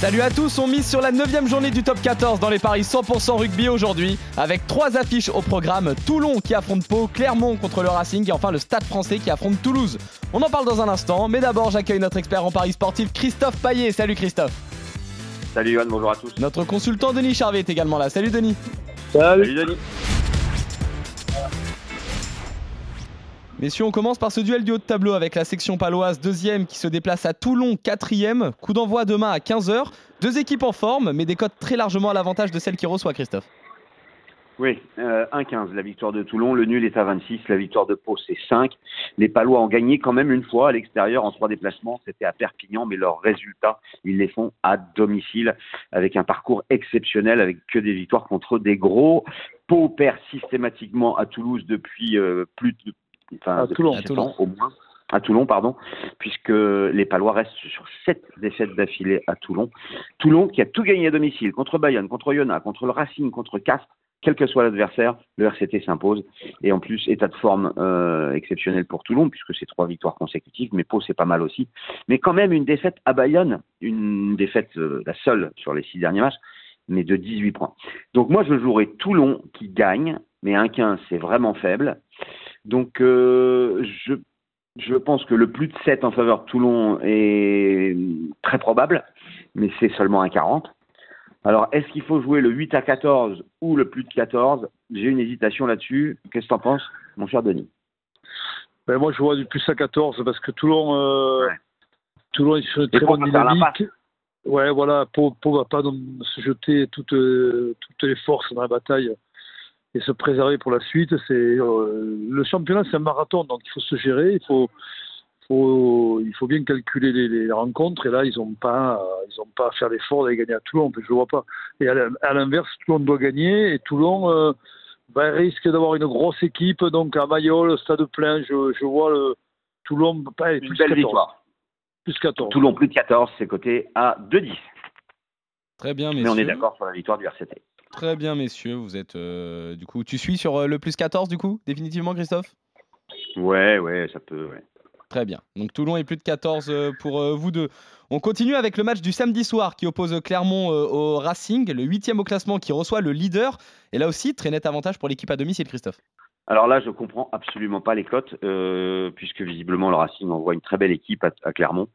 Salut à tous, on mise sur la 9 journée du top 14 dans les paris 100% rugby aujourd'hui avec trois affiches au programme Toulon qui affronte Pau, Clermont contre le Racing et enfin le Stade français qui affronte Toulouse. On en parle dans un instant, mais d'abord j'accueille notre expert en paris sportif Christophe Paillet. Salut Christophe. Salut Yohan, bonjour à tous. Notre consultant Denis Charvet est également là. Salut Denis. Salut Denis. Messieurs, on commence par ce duel du haut de tableau avec la section paloise deuxième qui se déplace à Toulon quatrième. Coup d'envoi demain à 15h. Deux équipes en forme, mais des cotes très largement à l'avantage de celle qui reçoit Christophe. Oui, euh, 1-15 la victoire de Toulon, le nul est à 26, la victoire de Pau c'est 5. Les Palois ont gagné quand même une fois à l'extérieur en trois déplacements, c'était à Perpignan, mais leurs résultats, ils les font à domicile avec un parcours exceptionnel, avec que des victoires contre des gros. Pau perd systématiquement à Toulouse depuis euh, plus de enfin, à Toulon, à Toulon. Ans, au moins à Toulon, pardon, puisque les Palois restent sur sept défaites d'affilée à Toulon. Toulon qui a tout gagné à domicile contre Bayonne, contre Yona, contre le Racing, contre Castres, quel que soit l'adversaire, le RCT s'impose. Et en plus, état de forme euh, exceptionnel pour Toulon, puisque c'est trois victoires consécutives, mais Pau, c'est pas mal aussi. Mais quand même, une défaite à Bayonne, une défaite, euh, la seule sur les six derniers matchs, mais de 18 points. Donc moi, je jouerai Toulon qui gagne, mais un 15, c'est vraiment faible. Donc euh, je, je pense que le plus de 7 en faveur de Toulon est très probable, mais c'est seulement un 40. Alors, est-ce qu'il faut jouer le 8 à 14 ou le plus de 14 J'ai une hésitation là-dessus. Qu'est-ce que tu en penses, mon cher Denis? Ben, Moi, je vois du plus à 14 parce que Toulon, euh, ouais. Toulon est sur une très bonne dynamique. Ouais, voilà, Pau ne va pas se jeter toutes, toutes les forces dans la bataille et se préserver pour la suite. C'est euh, le championnat, c'est un marathon, donc il faut se gérer, il faut, faut il faut bien calculer les, les rencontres. Et là, ils n'ont pas, ils ont pas à faire l'effort d'aller gagner à Toulon. Je ne vois pas. Et à l'inverse, Toulon doit gagner et Toulon euh, ben, risque d'avoir une grosse équipe. Donc à Mayol, stade plein, je, je vois le Toulon pas une belle 14. victoire. Plus 14. Toulon plus de 14, c'est coté à 2-10. Très bien, messieurs. Mais on est d'accord sur la victoire du RCT. Très bien, messieurs. Vous êtes euh, du coup, tu suis sur euh, le plus 14 du coup, définitivement, Christophe? Ouais, ouais, ça peut. Ouais. Très bien. Donc Toulon est plus de 14 euh, pour vous deux. On continue avec le match du samedi soir qui oppose Clermont au Racing, le huitième au classement qui reçoit le leader. Et là aussi, très net avantage pour l'équipe à domicile, Christophe. Alors là, je comprends absolument pas les cotes, euh, puisque visiblement le Racing envoie une très belle équipe à, à Clermont.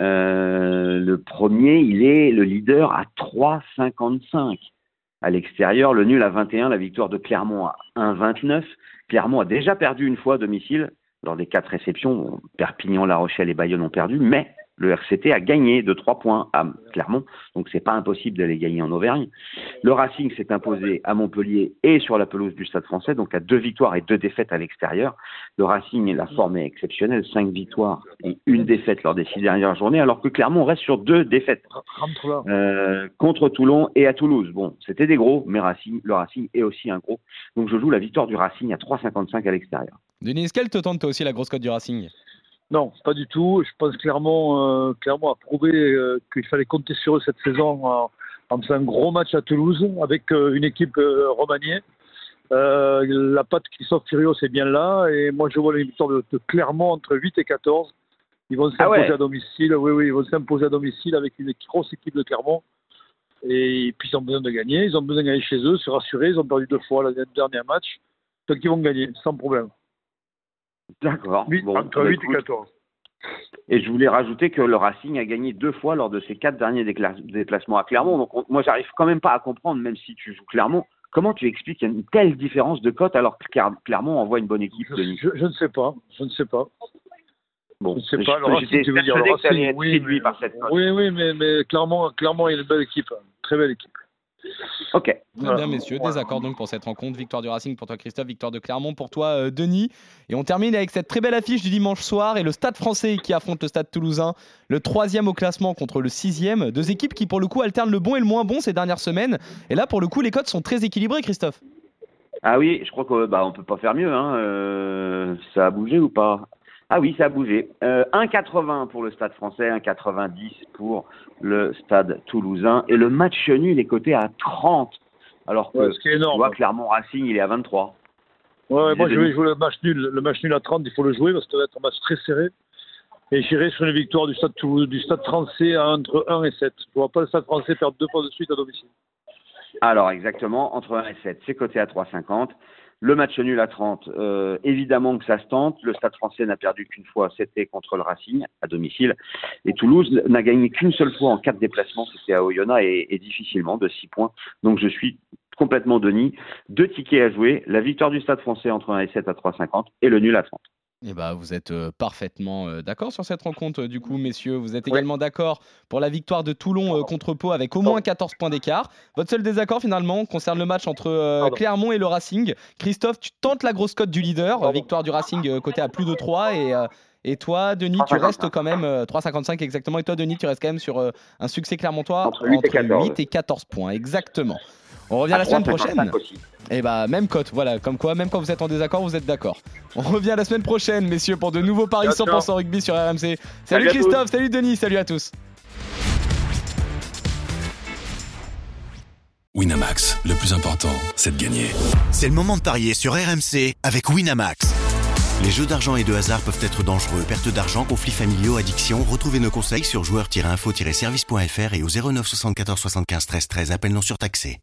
Euh, le premier, il est le leader à 3,55 à l'extérieur, le nul à 21, la victoire de Clermont à 1,29. Clermont a déjà perdu une fois à domicile lors des quatre réceptions. Perpignan, La Rochelle et Bayonne ont perdu, mais le RCT a gagné de 3 points à Clermont, donc c'est pas impossible d'aller gagner en Auvergne. Le Racing s'est imposé à Montpellier et sur la pelouse du Stade français, donc à deux victoires et deux défaites à l'extérieur. Le Racing, la forme est exceptionnelle, cinq victoires et une défaite lors des six dernières journées, alors que Clermont reste sur deux défaites euh, contre Toulon et à Toulouse. Bon, c'était des gros, mais Racing, le Racing est aussi un gros, donc je joue la victoire du Racing à 3,55 à l'extérieur. Denis, quelle te tente toi aussi la grosse cote du Racing? Non, pas du tout. Je pense clairement, euh, clairement à prouver euh, qu'il fallait compter sur eux cette saison en, en faisant un gros match à Toulouse avec euh, une équipe euh, remaniée. la patte Christophe Furios est bien là et moi je vois les victoires de, de, Clermont entre 8 et 14. Ils vont s'imposer ah ouais. à domicile. Oui, oui, ils vont s'imposer à domicile avec une grosse équipe de Clermont. Et puis ils ont besoin de gagner. Ils ont besoin de gagner chez eux, se rassurer. Ils ont perdu deux fois le dernier match. Donc ils vont gagner sans problème. D'accord. Bon, entre 8 et 14. Et je voulais rajouter que le Racing a gagné deux fois lors de ses quatre derniers déplacements à Clermont. Donc on, moi, j'arrive quand même pas à comprendre, même si tu joues Clermont, comment tu expliques qu'il y a une telle différence de cote alors que Clermont envoie une bonne équipe je, je, je, ne sais pas. Je ne sais pas. Bon, je ne sais pas. Le Racing, tu veux dire, le Racing, oui, mais, par cette cote. oui, oui, mais, mais Clermont, Clermont, il y a une belle équipe. Très belle équipe. Ok. Très bien, messieurs. Désaccord donc pour cette rencontre. Victoire du Racing pour toi, Christophe. Victoire de Clermont pour toi, euh, Denis. Et on termine avec cette très belle affiche du dimanche soir et le Stade français qui affronte le Stade toulousain. Le troisième au classement contre le sixième. Deux équipes qui, pour le coup, alternent le bon et le moins bon ces dernières semaines. Et là, pour le coup, les codes sont très équilibrés, Christophe. Ah oui, je crois qu'on bah, peut pas faire mieux. Hein. Euh, ça a bougé ou pas? Ah oui, ça a bougé. Euh, 1,80 pour le Stade français, 1,90 pour le Stade toulousain. Et le match nul est coté à 30. Alors que Ouais, ce qui est énorme. tu vois, Clermont Racing, il est à 23. Ouais, ouais, moi je vais jouer le match nul. Le match nul à 30, il faut le jouer parce que ça va être un match très serré. Et j'irai sur une victoire du stade, Toulouse- du stade français à entre 1 et 7. Je ne vois pas le stade français perdre deux fois de suite à domicile. Alors exactement, entre 1 et 7, c'est coté à 3,50. Le match nul à 30, euh, évidemment que ça se tente. Le Stade français n'a perdu qu'une fois, c'était contre le Racing à domicile. Et Toulouse n'a gagné qu'une seule fois en quatre déplacements, c'était à Oyonnax et, difficilement de 6 points. Donc je suis complètement Denis. Deux tickets à jouer, la victoire du Stade français entre 1 et 7 à 3,50 et le nul à 30. Et bah, vous êtes parfaitement d'accord sur cette rencontre, du coup, messieurs. Vous êtes également d'accord pour la victoire de Toulon contre Pau avec au moins 14 points d'écart. Votre seul désaccord, finalement, concerne le match entre euh. Clermont et le Racing. Christophe, tu tentes la grosse cote du leader. Pardon. Victoire du Racing côté à plus de 3. Et, euh, et toi, Denis, tu 3,55. restes quand même. euh, 3,55 exactement. Et toi, Denis, tu restes quand même sur un succès clermontois Entre 8 et 14. 8 et 14 points. Exactement. On revient la semaine 3,55 prochaine. Et bah même cote, voilà, comme quoi, même quand vous êtes en désaccord, vous êtes d'accord. On revient la semaine prochaine, messieurs, pour de nouveaux paris Ciao, 100% ciao. rugby sur RMC. Salut, Christophe, salut Denis, salut à tous. Winamax, le plus important, c'est de gagner. C'est le moment de parier sur RMC avec Winamax. Les jeux d'argent et de hasard peuvent être dangereux. Perte d'argent, conflits familiaux, addiction. Retrouvez nos conseils sur joueurs-info-service.fr et au 09 74 75 13 13. Appel non surtaxé.